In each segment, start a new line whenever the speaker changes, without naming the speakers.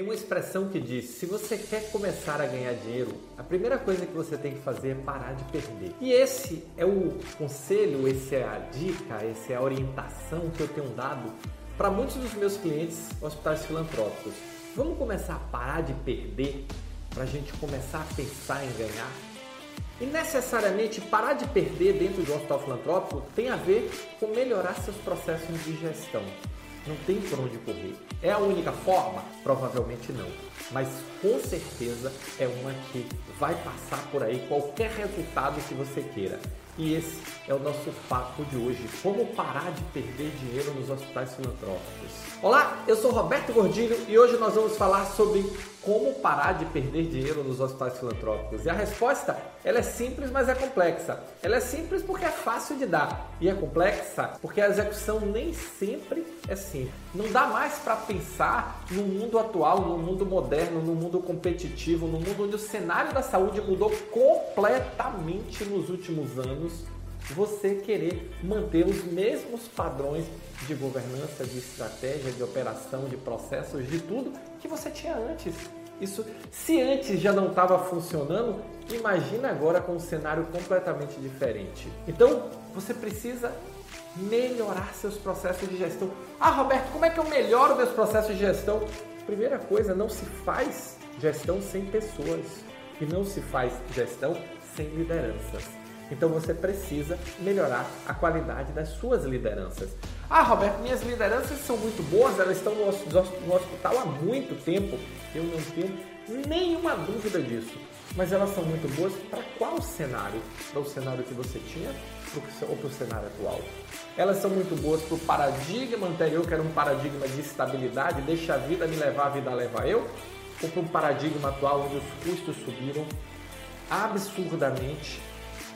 Tem uma expressão que diz: se você quer começar a ganhar dinheiro, a primeira coisa que você tem que fazer é parar de perder. E esse é o conselho, essa é a dica, essa é a orientação que eu tenho dado para muitos dos meus clientes hospitais filantrópicos. Vamos começar a parar de perder para a gente começar a pensar em ganhar? E necessariamente parar de perder dentro de um hospital filantrópico tem a ver com melhorar seus processos de gestão. Não tem por onde correr. É a única forma? Provavelmente não. Mas com certeza é uma que vai passar por aí qualquer resultado que você queira. E esse é o nosso papo de hoje: como parar de perder dinheiro nos hospitais filantrópicos. Olá, eu sou Roberto Gordilho e hoje nós vamos falar sobre como parar de perder dinheiro nos hospitais filantrópicos. E a resposta, ela é simples, mas é complexa. Ela é simples porque é fácil de dar e é complexa porque a execução nem sempre é simples. Não dá mais para pensar no mundo atual, no mundo moderno, no mundo competitivo, no mundo onde o cenário da saúde mudou completamente nos últimos anos você querer manter os mesmos padrões de governança, de estratégia, de operação, de processos, de tudo que você tinha antes. Isso, se antes já não estava funcionando, imagina agora com um cenário completamente diferente. Então, você precisa melhorar seus processos de gestão. Ah, Roberto, como é que eu melhoro meus processos de gestão? Primeira coisa, não se faz gestão sem pessoas e não se faz gestão sem lideranças. Então você precisa melhorar a qualidade das suas lideranças. Ah, Roberto, minhas lideranças são muito boas, elas estão no hospital há muito tempo. Eu não tenho nenhuma dúvida disso. Mas elas são muito boas para qual cenário? Para o cenário que você tinha ou para o cenário atual? Elas são muito boas para o paradigma anterior, que era um paradigma de estabilidade, deixa a vida me levar, a vida leva eu? Ou para um paradigma atual onde os custos subiram absurdamente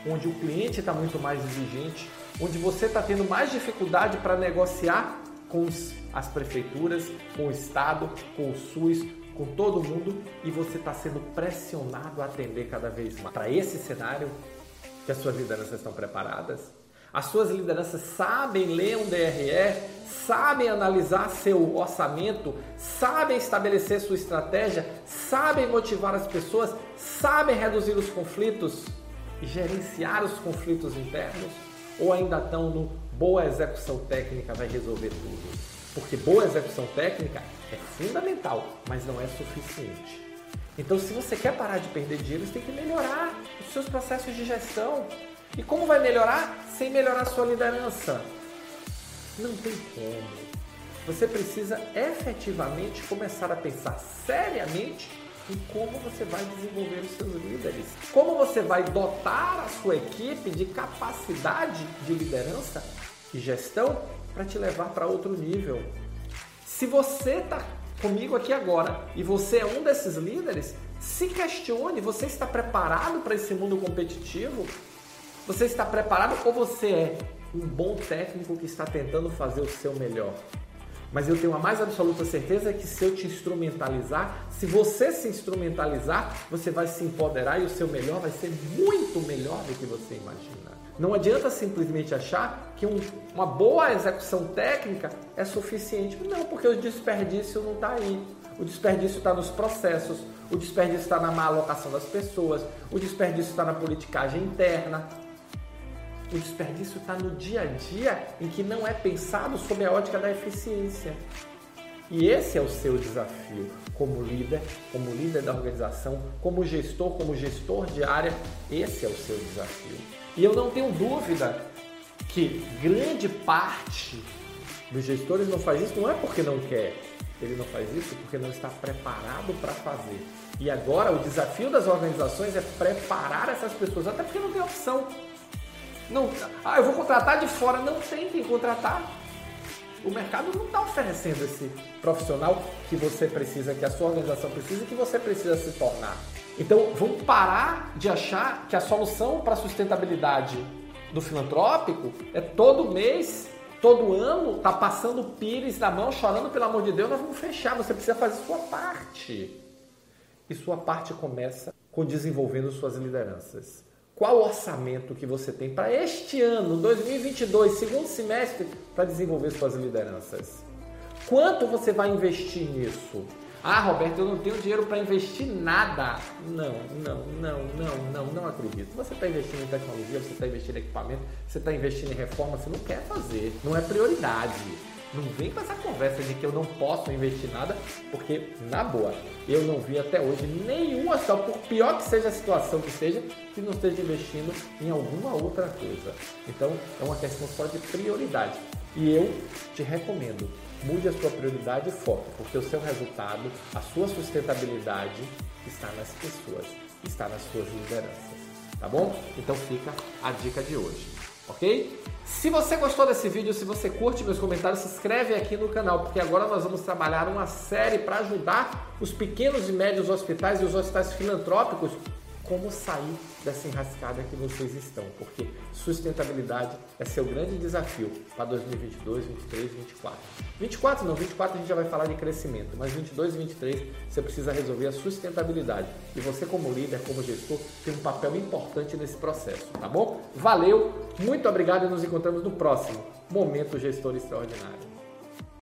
onde o cliente está muito mais exigente, onde você está tendo mais dificuldade para negociar com as prefeituras, com o Estado, com o SUS, com todo mundo e você está sendo pressionado a atender cada vez mais. Para esse cenário, que as suas lideranças estão preparadas? As suas lideranças sabem ler um DRE, sabem analisar seu orçamento, sabem estabelecer sua estratégia, sabem motivar as pessoas, sabem reduzir os conflitos gerenciar os conflitos internos ou ainda estão no boa execução técnica vai resolver tudo? Porque boa execução técnica é fundamental, mas não é suficiente. Então, se você quer parar de perder dinheiro, você tem que melhorar os seus processos de gestão. E como vai melhorar? Sem melhorar a sua liderança. Não tem como. Você precisa efetivamente começar a pensar seriamente em como você vai desenvolver os seus líderes, como você vai dotar a sua equipe de capacidade de liderança e gestão para te levar para outro nível. Se você está comigo aqui agora e você é um desses líderes, se questione: você está preparado para esse mundo competitivo? Você está preparado ou você é um bom técnico que está tentando fazer o seu melhor? Mas eu tenho a mais absoluta certeza que se eu te instrumentalizar, se você se instrumentalizar, você vai se empoderar e o seu melhor vai ser muito melhor do que você imagina. Não adianta simplesmente achar que um, uma boa execução técnica é suficiente. Não, porque o desperdício não está aí. O desperdício está nos processos, o desperdício está na má alocação das pessoas, o desperdício está na politicagem interna, o desperdício está no dia a dia em que não é pensado sob a ótica da eficiência. E esse é o seu desafio como líder, como líder da organização, como gestor, como gestor de área, esse é o seu desafio. E eu não tenho dúvida que grande parte dos gestores não faz isso não é porque não quer, ele não faz isso porque não está preparado para fazer. E agora o desafio das organizações é preparar essas pessoas, até porque não tem opção. Não, ah, eu vou contratar de fora. Não tem quem contratar. O mercado não está oferecendo esse profissional que você precisa, que a sua organização precisa que você precisa se tornar. Então, vamos parar de achar que a solução para a sustentabilidade do filantrópico é todo mês, todo ano, tá passando pires na mão, chorando, pelo amor de Deus, nós vamos fechar. Você precisa fazer sua parte. E sua parte começa com desenvolvendo suas lideranças. Qual orçamento que você tem para este ano, 2022, segundo semestre, para desenvolver suas lideranças? Quanto você vai investir nisso? Ah, Roberto, eu não tenho dinheiro para investir nada. Não, não, não, não, não, não acredito. Você está investindo em tecnologia, você está investindo em equipamento, você está investindo em reforma, você não quer fazer. Não é prioridade. Não vem com essa conversa de que eu não posso investir nada, porque, na boa, eu não vi até hoje nenhuma só, por pior que seja a situação que seja, que não esteja investindo em alguma outra coisa. Então, é uma questão só de prioridade. E eu te recomendo, mude a sua prioridade e foco, porque o seu resultado, a sua sustentabilidade está nas pessoas, está nas suas lideranças. Tá bom? Então fica a dica de hoje ok? Se você gostou desse vídeo, se você curte meus comentários, se inscreve aqui no canal, porque agora nós vamos trabalhar uma série para ajudar os pequenos e médios hospitais e os hospitais filantrópicos como sair dessa enrascada que vocês estão, porque sustentabilidade é seu grande desafio para 2022, 2023, 2024. 24 não, 24 a gente já vai falar de crescimento, mas 22 e 23 você precisa resolver a sustentabilidade. E você como líder, como gestor, tem um papel importante nesse processo, tá bom? Valeu, muito obrigado e nos encontramos no próximo Momento Gestor Extraordinário.